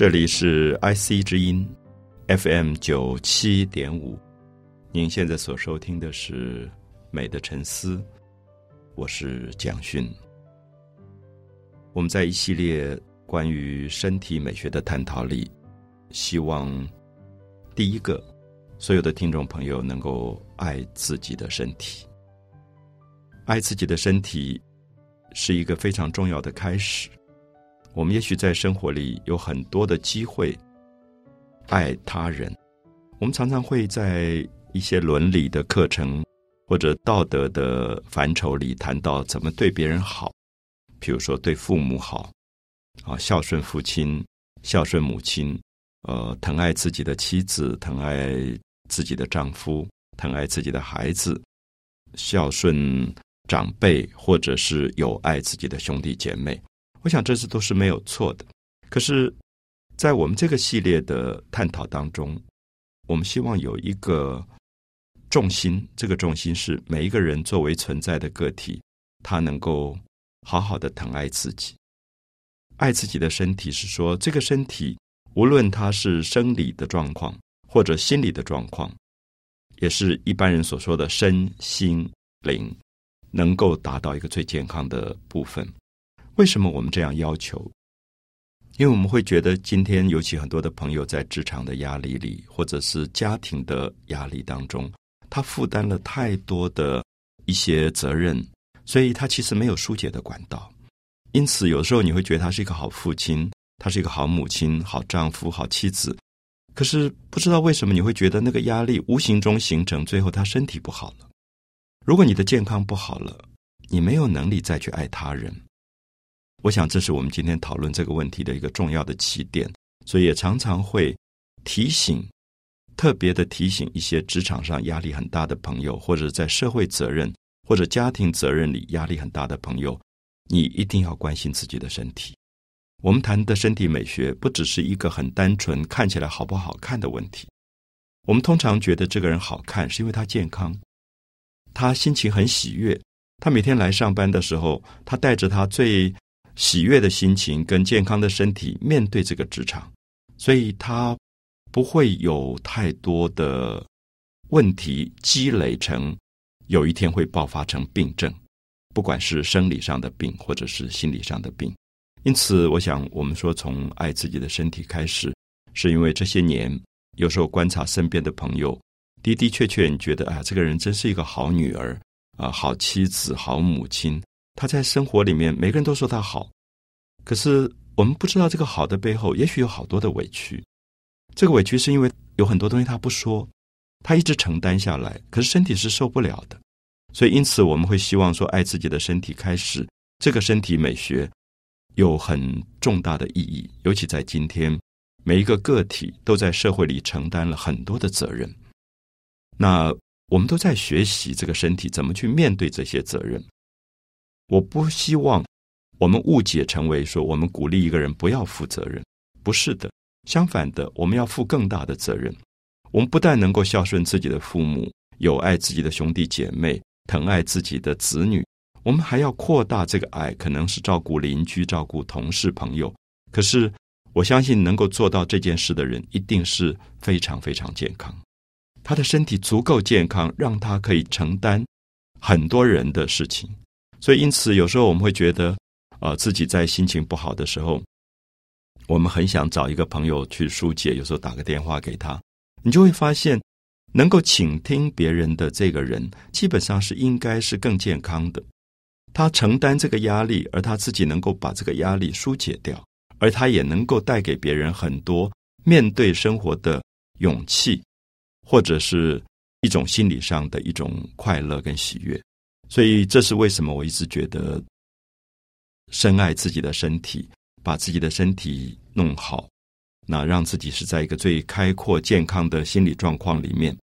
这里是 IC 之音 FM 九七点五，您现在所收听的是《美的沉思》，我是蒋勋。我们在一系列关于身体美学的探讨里，希望第一个，所有的听众朋友能够爱自己的身体。爱自己的身体是一个非常重要的开始。我们也许在生活里有很多的机会爱他人。我们常常会在一些伦理的课程或者道德的范畴里谈到怎么对别人好，比如说对父母好，啊，孝顺父亲、孝顺母亲，呃，疼爱自己的妻子、疼爱自己的丈夫、疼爱自己的孩子，孝顺长辈，或者是有爱自己的兄弟姐妹。我想这次都是没有错的，可是，在我们这个系列的探讨当中，我们希望有一个重心，这个重心是每一个人作为存在的个体，他能够好好的疼爱自己，爱自己的身体，是说这个身体无论它是生理的状况或者心理的状况，也是一般人所说的身心灵，能够达到一个最健康的部分。为什么我们这样要求？因为我们会觉得，今天尤其很多的朋友在职场的压力里，或者是家庭的压力当中，他负担了太多的一些责任，所以他其实没有疏解的管道。因此，有时候你会觉得他是一个好父亲，他是一个好母亲、好丈夫、好妻子，可是不知道为什么你会觉得那个压力无形中形成，最后他身体不好了。如果你的健康不好了，你没有能力再去爱他人。我想，这是我们今天讨论这个问题的一个重要的起点，所以也常常会提醒，特别的提醒一些职场上压力很大的朋友，或者在社会责任或者家庭责任里压力很大的朋友，你一定要关心自己的身体。我们谈的身体美学，不只是一个很单纯看起来好不好看的问题。我们通常觉得这个人好看，是因为他健康，他心情很喜悦，他每天来上班的时候，他带着他最。喜悦的心情跟健康的身体面对这个职场，所以他不会有太多的问题积累成，有一天会爆发成病症，不管是生理上的病或者是心理上的病。因此，我想我们说从爱自己的身体开始，是因为这些年有时候观察身边的朋友，的的确确觉得啊，这个人真是一个好女儿啊，好妻子，好母亲。他在生活里面，每个人都说他好，可是我们不知道这个好的背后，也许有好多的委屈。这个委屈是因为有很多东西他不说，他一直承担下来，可是身体是受不了的。所以，因此我们会希望说，爱自己的身体开始，这个身体美学有很重大的意义。尤其在今天，每一个个体都在社会里承担了很多的责任，那我们都在学习这个身体怎么去面对这些责任。我不希望我们误解成为说我们鼓励一个人不要负责任，不是的。相反的，我们要负更大的责任。我们不但能够孝顺自己的父母，有爱自己的兄弟姐妹，疼爱自己的子女，我们还要扩大这个爱，可能是照顾邻居、照顾同事、朋友。可是，我相信能够做到这件事的人，一定是非常非常健康，他的身体足够健康，让他可以承担很多人的事情。所以，因此，有时候我们会觉得，啊，自己在心情不好的时候，我们很想找一个朋友去疏解。有时候打个电话给他，你就会发现，能够倾听别人的这个人，基本上是应该是更健康的。他承担这个压力，而他自己能够把这个压力疏解掉，而他也能够带给别人很多面对生活的勇气，或者是一种心理上的一种快乐跟喜悦。所以，这是为什么我一直觉得深爱自己的身体，把自己的身体弄好，那让自己是在一个最开阔、健康的心理状况里面，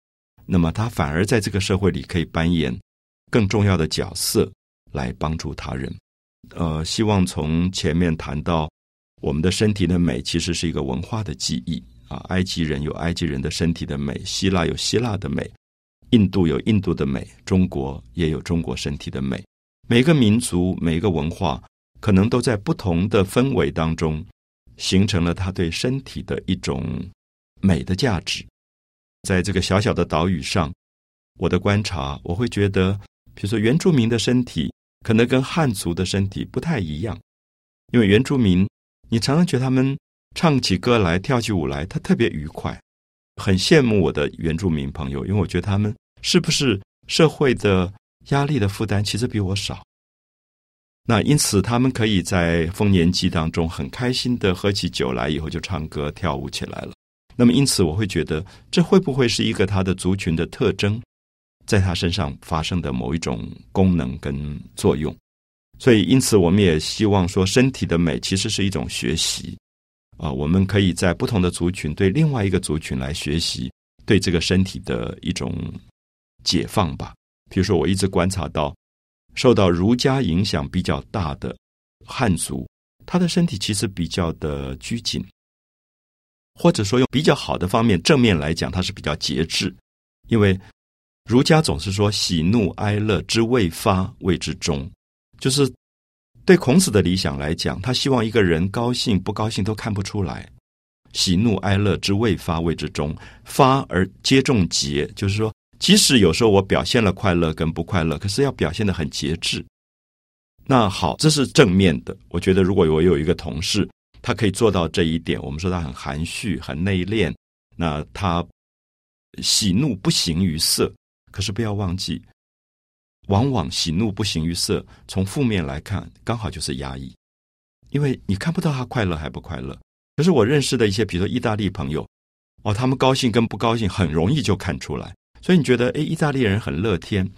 那么他反而在这个社会里可以扮演更重要的角色，来帮助他人。呃，希望从前面谈到我们的身体的美，其实是一个文化的记忆啊。埃及人有埃及人的身体的美，希腊有希腊的美。印度有印度的美，中国也有中国身体的美。每个民族、每个文化，可能都在不同的氛围当中，形成了他对身体的一种美的价值。在这个小小的岛屿上，我的观察，我会觉得，比如说原住民的身体可能跟汉族的身体不太一样，因为原住民，你常常觉得他们唱起歌来、跳起舞来，他特别愉快，很羡慕我的原住民朋友，因为我觉得他们是不是社会的压力的负担其实比我少。那因此，他们可以在丰年祭当中很开心的喝起酒来，以后就唱歌跳舞起来了。那么，因此我会觉得，这会不会是一个他的族群的特征，在他身上发生的某一种功能跟作用？所以，因此我们也希望说，身体的美其实是一种学习啊。我们可以在不同的族群对另外一个族群来学习，对这个身体的一种解放吧。比如说，我一直观察到。受到儒家影响比较大的汉族，他的身体其实比较的拘谨，或者说用比较好的方面正面来讲，他是比较节制。因为儒家总是说喜怒哀乐之未发谓之中，就是对孔子的理想来讲，他希望一个人高兴不高兴都看不出来，喜怒哀乐之未发谓之中，发而皆重节，就是说。即使有时候我表现了快乐跟不快乐，可是要表现的很节制。那好，这是正面的。我觉得如果我有一个同事，他可以做到这一点，我们说他很含蓄、很内敛，那他喜怒不形于色。可是不要忘记，往往喜怒不形于色，从负面来看，刚好就是压抑，因为你看不到他快乐还不快乐。可是我认识的一些，比如说意大利朋友，哦，他们高兴跟不高兴很容易就看出来。所以你觉得，哎，意大利人很乐天，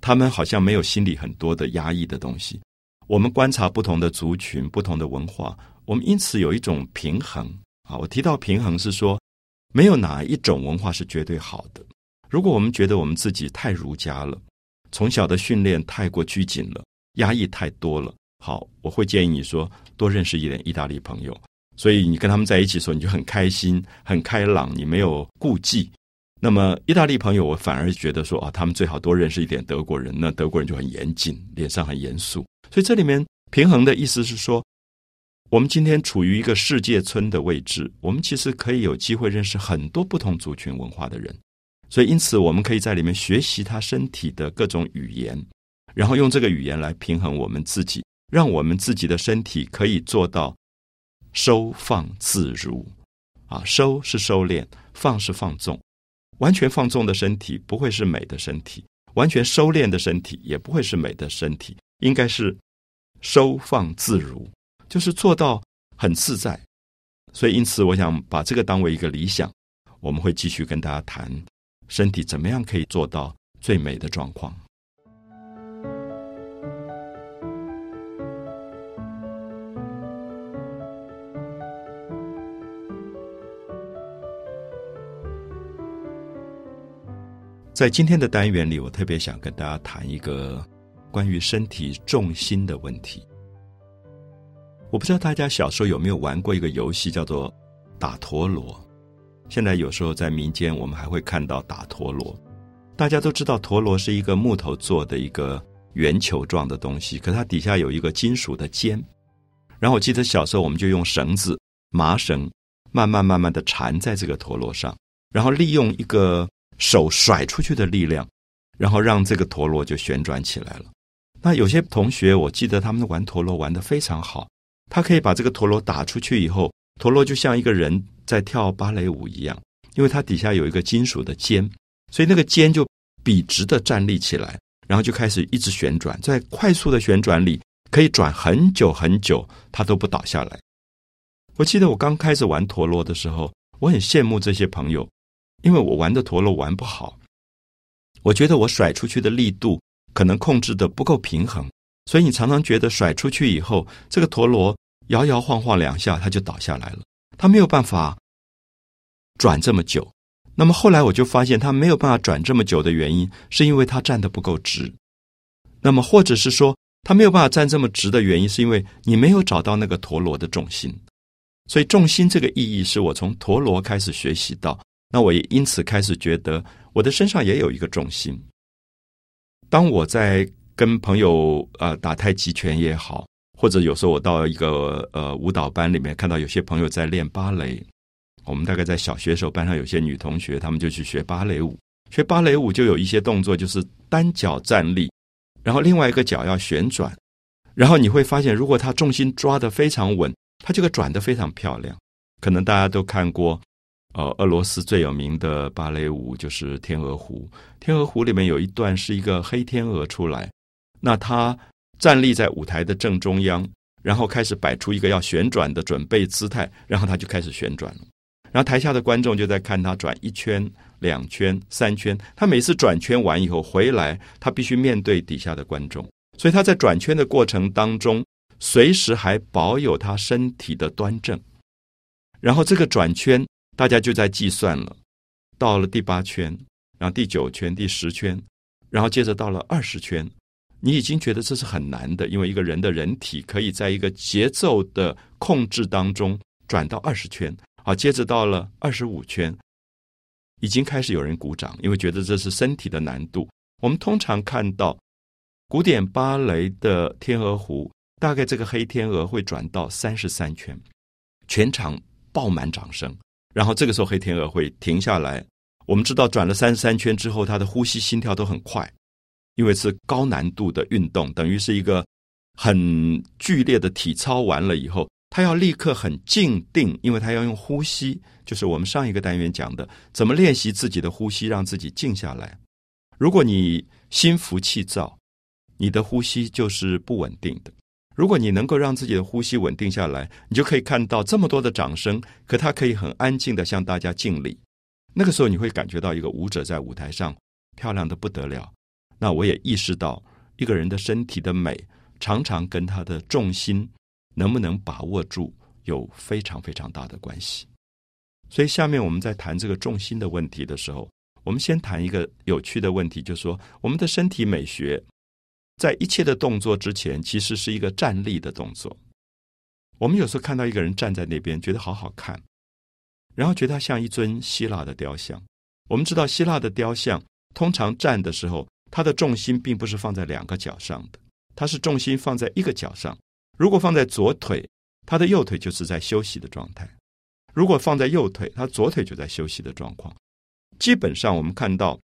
他们好像没有心里很多的压抑的东西。我们观察不同的族群、不同的文化，我们因此有一种平衡。啊，我提到平衡是说，没有哪一种文化是绝对好的。如果我们觉得我们自己太儒家了，从小的训练太过拘谨了，压抑太多了，好，我会建议你说，多认识一点意大利朋友。所以你跟他们在一起的时候，你就很开心、很开朗，你没有顾忌。那么，意大利朋友，我反而觉得说啊，他们最好多认识一点德国人。那德国人就很严谨，脸上很严肃。所以这里面平衡的意思是说，我们今天处于一个世界村的位置，我们其实可以有机会认识很多不同族群文化的人。所以，因此我们可以在里面学习他身体的各种语言，然后用这个语言来平衡我们自己，让我们自己的身体可以做到收放自如。啊，收是收敛，放是放纵。完全放纵的身体不会是美的身体，完全收敛的身体也不会是美的身体，应该是收放自如，就是做到很自在。所以，因此，我想把这个当为一个理想，我们会继续跟大家谈身体怎么样可以做到最美的状况。在今天的单元里，我特别想跟大家谈一个关于身体重心的问题。我不知道大家小时候有没有玩过一个游戏，叫做打陀螺。现在有时候在民间，我们还会看到打陀螺。大家都知道，陀螺是一个木头做的一个圆球状的东西，可它底下有一个金属的尖。然后我记得小时候，我们就用绳子、麻绳，慢慢慢慢的缠在这个陀螺上，然后利用一个。手甩出去的力量，然后让这个陀螺就旋转起来了。那有些同学，我记得他们玩陀螺玩的非常好。他可以把这个陀螺打出去以后，陀螺就像一个人在跳芭蕾舞一样，因为它底下有一个金属的尖，所以那个尖就笔直的站立起来，然后就开始一直旋转，在快速的旋转里可以转很久很久，它都不倒下来。我记得我刚开始玩陀螺的时候，我很羡慕这些朋友。因为我玩的陀螺玩不好，我觉得我甩出去的力度可能控制的不够平衡，所以你常常觉得甩出去以后，这个陀螺摇摇晃晃两下，它就倒下来了，它没有办法转这么久。那么后来我就发现，它没有办法转这么久的原因，是因为它站得不够直。那么或者是说，它没有办法站这么直的原因，是因为你没有找到那个陀螺的重心。所以重心这个意义，是我从陀螺开始学习到。那我也因此开始觉得，我的身上也有一个重心。当我在跟朋友呃打太极拳也好，或者有时候我到一个呃舞蹈班里面，看到有些朋友在练芭蕾。我们大概在小学时候，班上有些女同学，她们就去学芭蕾舞。学芭蕾舞就有一些动作，就是单脚站立，然后另外一个脚要旋转，然后你会发现，如果她重心抓得非常稳，她这个转得非常漂亮。可能大家都看过，呃，俄罗斯最有名的芭蕾舞就是《天鹅湖》。《天鹅湖》里面有一段是一个黑天鹅出来，那他站立在舞台的正中央，然后开始摆出一个要旋转的准备姿态，然后他就开始旋转了。然后台下的观众就在看他转一圈、两圈、三圈。他每次转圈完以后回来，他必须面对底下的观众，所以他在转圈的过程当中，随时还保有他身体的端正。然后这个转圈，大家就在计算了。到了第八圈，然后第九圈、第十圈，然后接着到了二十圈，你已经觉得这是很难的，因为一个人的人体可以在一个节奏的控制当中转到二十圈。好，接着到了二十五圈，已经开始有人鼓掌，因为觉得这是身体的难度。我们通常看到古典芭蕾的《天鹅湖》，大概这个黑天鹅会转到三十三圈，全场爆满掌声。然后这个时候黑天鹅会停下来。我们知道转了三十三圈之后，他的呼吸、心跳都很快，因为是高难度的运动，等于是一个很剧烈的体操。完了以后。他要立刻很静定，因为他要用呼吸，就是我们上一个单元讲的，怎么练习自己的呼吸，让自己静下来。如果你心浮气躁，你的呼吸就是不稳定的。如果你能够让自己的呼吸稳定下来，你就可以看到这么多的掌声，可他可以很安静的向大家敬礼。那个时候你会感觉到一个舞者在舞台上漂亮的不得了。那我也意识到一个人的身体的美，常常跟他的重心。能不能把握住有非常非常大的关系，所以下面我们在谈这个重心的问题的时候，我们先谈一个有趣的问题，就是说我们的身体美学在一切的动作之前，其实是一个站立的动作。我们有时候看到一个人站在那边，觉得好好看，然后觉得他像一尊希腊的雕像。我们知道希腊的雕像通常站的时候，他的重心并不是放在两个脚上的，他是重心放在一个脚上。如果放在左腿，他的右腿就是在休息的状态；如果放在右腿，他左腿就在休息的状况。基本上，我们看到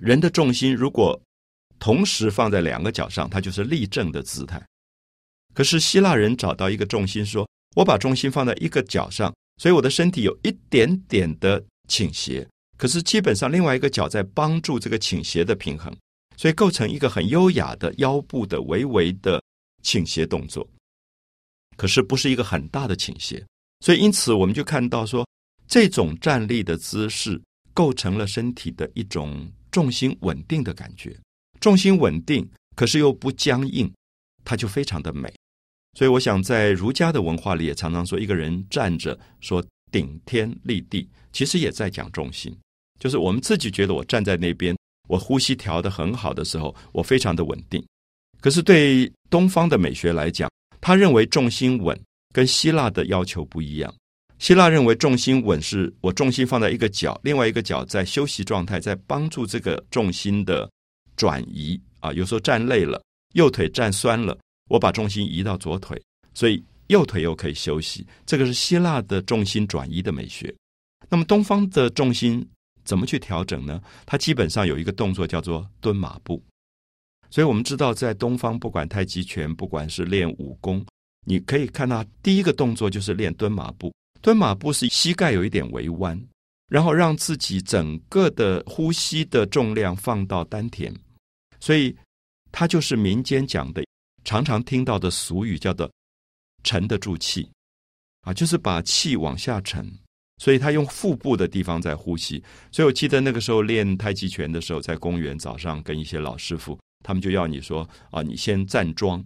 人的重心如果同时放在两个脚上，它就是立正的姿态。可是希腊人找到一个重心，说我把重心放在一个脚上，所以我的身体有一点点的倾斜，可是基本上另外一个脚在帮助这个倾斜的平衡，所以构成一个很优雅的腰部的微微的。倾斜动作，可是不是一个很大的倾斜，所以因此我们就看到说，这种站立的姿势构成了身体的一种重心稳定的感觉。重心稳定，可是又不僵硬，它就非常的美。所以我想，在儒家的文化里，也常常说一个人站着说顶天立地，其实也在讲重心。就是我们自己觉得我站在那边，我呼吸调的很好的时候，我非常的稳定。可是对东方的美学来讲，他认为重心稳跟希腊的要求不一样。希腊认为重心稳是我重心放在一个脚，另外一个脚在休息状态，在帮助这个重心的转移啊。有时候站累了，右腿站酸了，我把重心移到左腿，所以右腿又可以休息。这个是希腊的重心转移的美学。那么东方的重心怎么去调整呢？它基本上有一个动作叫做蹲马步。所以我们知道，在东方，不管太极拳，不管是练武功，你可以看到第一个动作就是练蹲马步。蹲马步是膝盖有一点微弯，然后让自己整个的呼吸的重量放到丹田。所以它就是民间讲的，常常听到的俗语，叫做“沉得住气”，啊，就是把气往下沉。所以他用腹部的地方在呼吸。所以我记得那个时候练太极拳的时候，在公园早上跟一些老师傅。他们就要你说啊，你先站桩，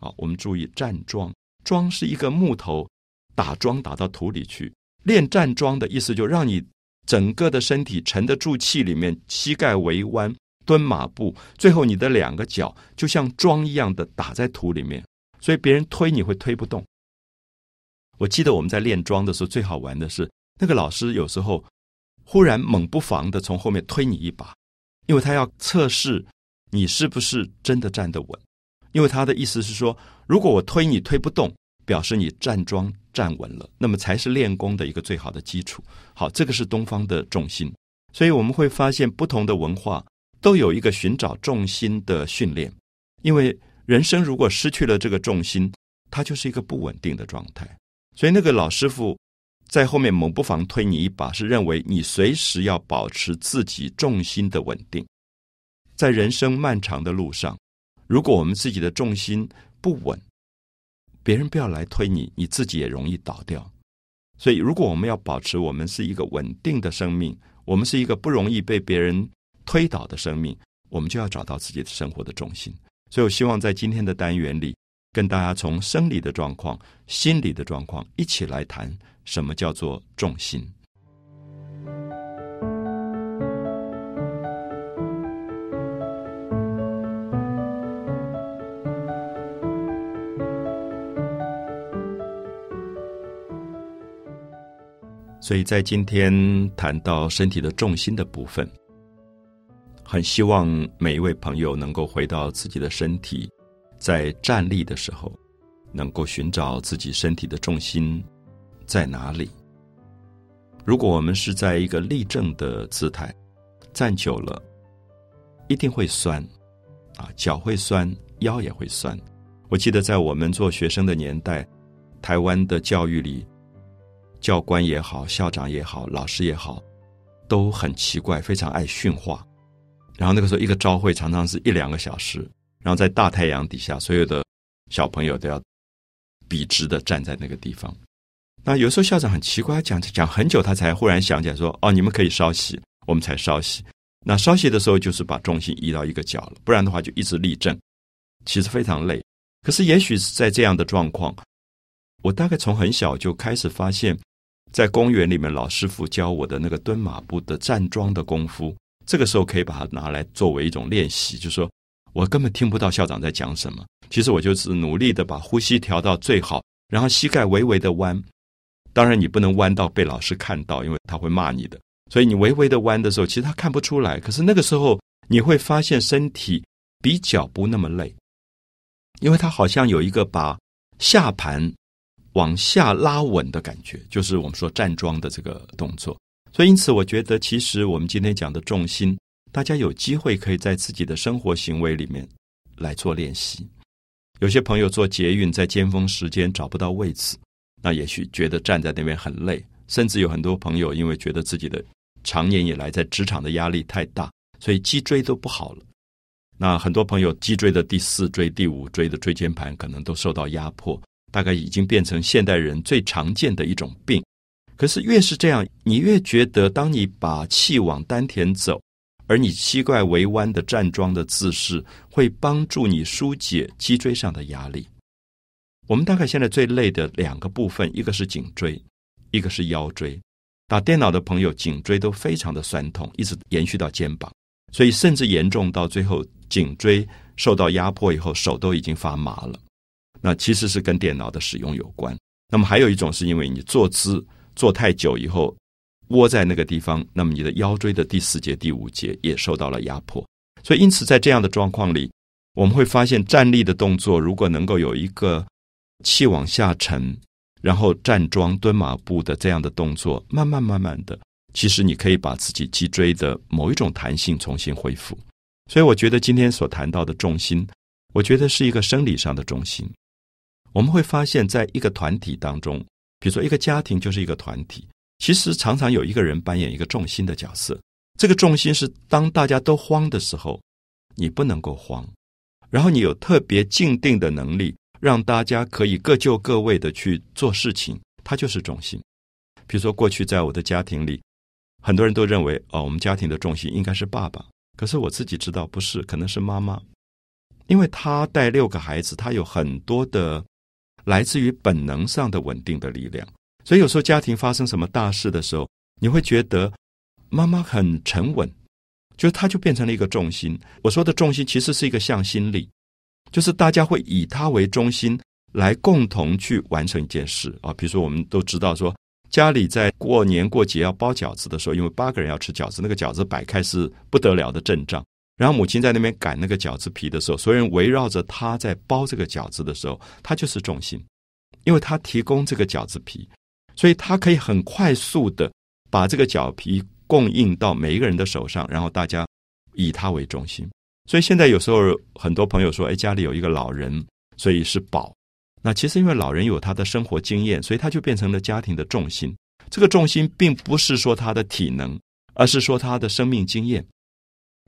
好，我们注意站桩。桩是一个木头打桩打到土里去。练站桩的意思，就让你整个的身体沉得住气，里面膝盖微弯，蹲马步，最后你的两个脚就像桩一样的打在土里面，所以别人推你会推不动。我记得我们在练桩的时候，最好玩的是那个老师有时候忽然猛不防的从后面推你一把，因为他要测试。你是不是真的站得稳？因为他的意思是说，如果我推你推不动，表示你站桩站稳了，那么才是练功的一个最好的基础。好，这个是东方的重心，所以我们会发现不同的文化都有一个寻找重心的训练。因为人生如果失去了这个重心，它就是一个不稳定的状态。所以那个老师傅在后面猛不防推你一把，是认为你随时要保持自己重心的稳定。在人生漫长的路上，如果我们自己的重心不稳，别人不要来推你，你自己也容易倒掉。所以，如果我们要保持我们是一个稳定的生命，我们是一个不容易被别人推倒的生命，我们就要找到自己的生活的重心。所以我希望在今天的单元里，跟大家从生理的状况、心理的状况一起来谈什么叫做重心。所以在今天谈到身体的重心的部分，很希望每一位朋友能够回到自己的身体，在站立的时候，能够寻找自己身体的重心在哪里。如果我们是在一个立正的姿态，站久了一定会酸，啊，脚会酸，腰也会酸。我记得在我们做学生的年代，台湾的教育里。教官也好，校长也好，老师也好，都很奇怪，非常爱训话。然后那个时候，一个朝会常常是一两个小时，然后在大太阳底下，所有的小朋友都要笔直的站在那个地方。那有时候校长很奇怪，讲讲很久，他才忽然想起来说：“哦，你们可以稍息。”我们才稍息。那稍息的时候，就是把重心移到一个角了，不然的话就一直立正，其实非常累。可是也许是在这样的状况，我大概从很小就开始发现。在公园里面，老师傅教我的那个蹲马步的站桩的功夫，这个时候可以把它拿来作为一种练习。就是说我根本听不到校长在讲什么，其实我就是努力的把呼吸调到最好，然后膝盖微微的弯。当然，你不能弯到被老师看到，因为他会骂你的。所以你微微的弯的时候，其实他看不出来。可是那个时候，你会发现身体比脚不那么累，因为他好像有一个把下盘。往下拉稳的感觉，就是我们说站桩的这个动作。所以，因此，我觉得其实我们今天讲的重心，大家有机会可以在自己的生活行为里面来做练习。有些朋友做捷运，在尖峰时间找不到位置，那也许觉得站在那边很累。甚至有很多朋友因为觉得自己的长年以来在职场的压力太大，所以脊椎都不好了。那很多朋友脊椎的第四椎、第五椎的椎间盘可能都受到压迫。大概已经变成现代人最常见的一种病，可是越是这样，你越觉得，当你把气往丹田走，而你膝盖微弯的站桩的姿势，会帮助你疏解脊椎上的压力。我们大概现在最累的两个部分，一个是颈椎，一个是腰椎。打电脑的朋友颈椎都非常的酸痛，一直延续到肩膀，所以甚至严重到最后颈椎受到压迫以后，手都已经发麻了。那其实是跟电脑的使用有关。那么还有一种是因为你坐姿坐太久以后，窝在那个地方，那么你的腰椎的第四节、第五节也受到了压迫。所以因此在这样的状况里，我们会发现站立的动作如果能够有一个气往下沉，然后站桩、蹲马步的这样的动作，慢慢慢慢的，其实你可以把自己脊椎的某一种弹性重新恢复。所以我觉得今天所谈到的重心，我觉得是一个生理上的重心。我们会发现，在一个团体当中，比如说一个家庭就是一个团体，其实常常有一个人扮演一个重心的角色。这个重心是当大家都慌的时候，你不能够慌，然后你有特别静定的能力，让大家可以各就各位的去做事情，它就是重心。比如说，过去在我的家庭里，很多人都认为，哦，我们家庭的重心应该是爸爸，可是我自己知道不是，可能是妈妈，因为他带六个孩子，他有很多的。来自于本能上的稳定的力量，所以有时候家庭发生什么大事的时候，你会觉得妈妈很沉稳，就她就变成了一个重心。我说的重心其实是一个向心力，就是大家会以她为中心来共同去完成一件事啊。比如说，我们都知道说，家里在过年过节要包饺子的时候，因为八个人要吃饺子，那个饺子摆开是不得了的阵仗，然后母亲在那边擀那个饺子皮的时候，所有人围绕着她在包这个饺子的时候，她就是重心，因为她提供这个饺子皮，所以她可以很快速的把这个饺皮供应到每一个人的手上，然后大家以她为中心。所以现在有时候很多朋友说：“哎，家里有一个老人，所以是宝。”那其实因为老人有他的生活经验，所以他就变成了家庭的重心。这个重心并不是说他的体能，而是说他的生命经验。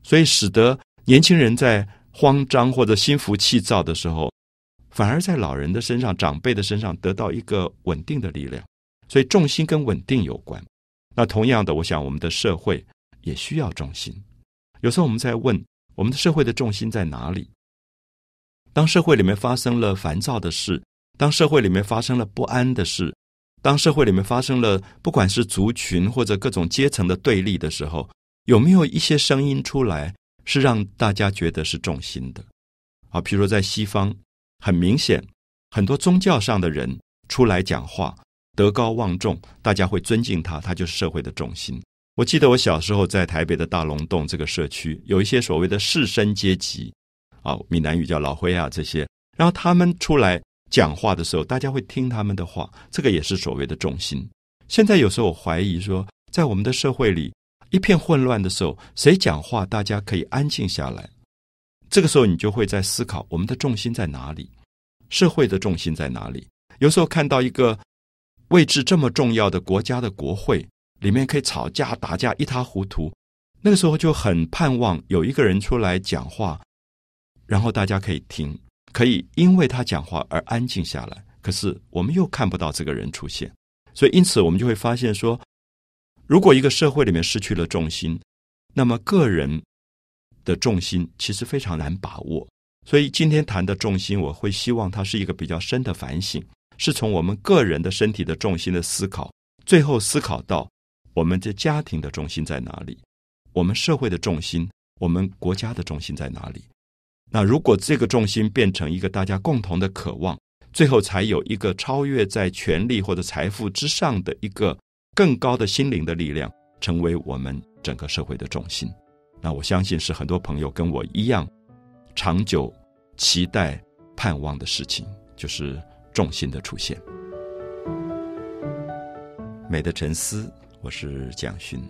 所以，使得年轻人在慌张或者心浮气躁的时候，反而在老人的身上、长辈的身上得到一个稳定的力量。所以，重心跟稳定有关。那同样的，我想我们的社会也需要重心。有时候我们在问，我们的社会的重心在哪里？当社会里面发生了烦躁的事，当社会里面发生了不安的事，当社会里面发生了不管是族群或者各种阶层的对立的时候。有没有一些声音出来，是让大家觉得是重心的？啊，譬如在西方，很明显，很多宗教上的人出来讲话，德高望重，大家会尊敬他，他就是社会的重心。我记得我小时候在台北的大龙洞这个社区，有一些所谓的士绅阶级，啊，闽南语叫老灰啊这些，然后他们出来讲话的时候，大家会听他们的话，这个也是所谓的重心。现在有时候我怀疑说，在我们的社会里。一片混乱的时候，谁讲话，大家可以安静下来。这个时候，你就会在思考我们的重心在哪里，社会的重心在哪里。有时候看到一个位置这么重要的国家的国会里面可以吵架打架一塌糊涂，那个时候就很盼望有一个人出来讲话，然后大家可以听，可以因为他讲话而安静下来。可是我们又看不到这个人出现，所以因此我们就会发现说。如果一个社会里面失去了重心，那么个人的重心其实非常难把握。所以今天谈的重心，我会希望它是一个比较深的反省，是从我们个人的身体的重心的思考，最后思考到我们的家庭的重心在哪里，我们社会的重心，我们国家的重心在哪里。那如果这个重心变成一个大家共同的渴望，最后才有一个超越在权力或者财富之上的一个。更高的心灵的力量，成为我们整个社会的重心。那我相信是很多朋友跟我一样，长久期待、盼望的事情，就是重心的出现。美的沉思，我是蒋勋。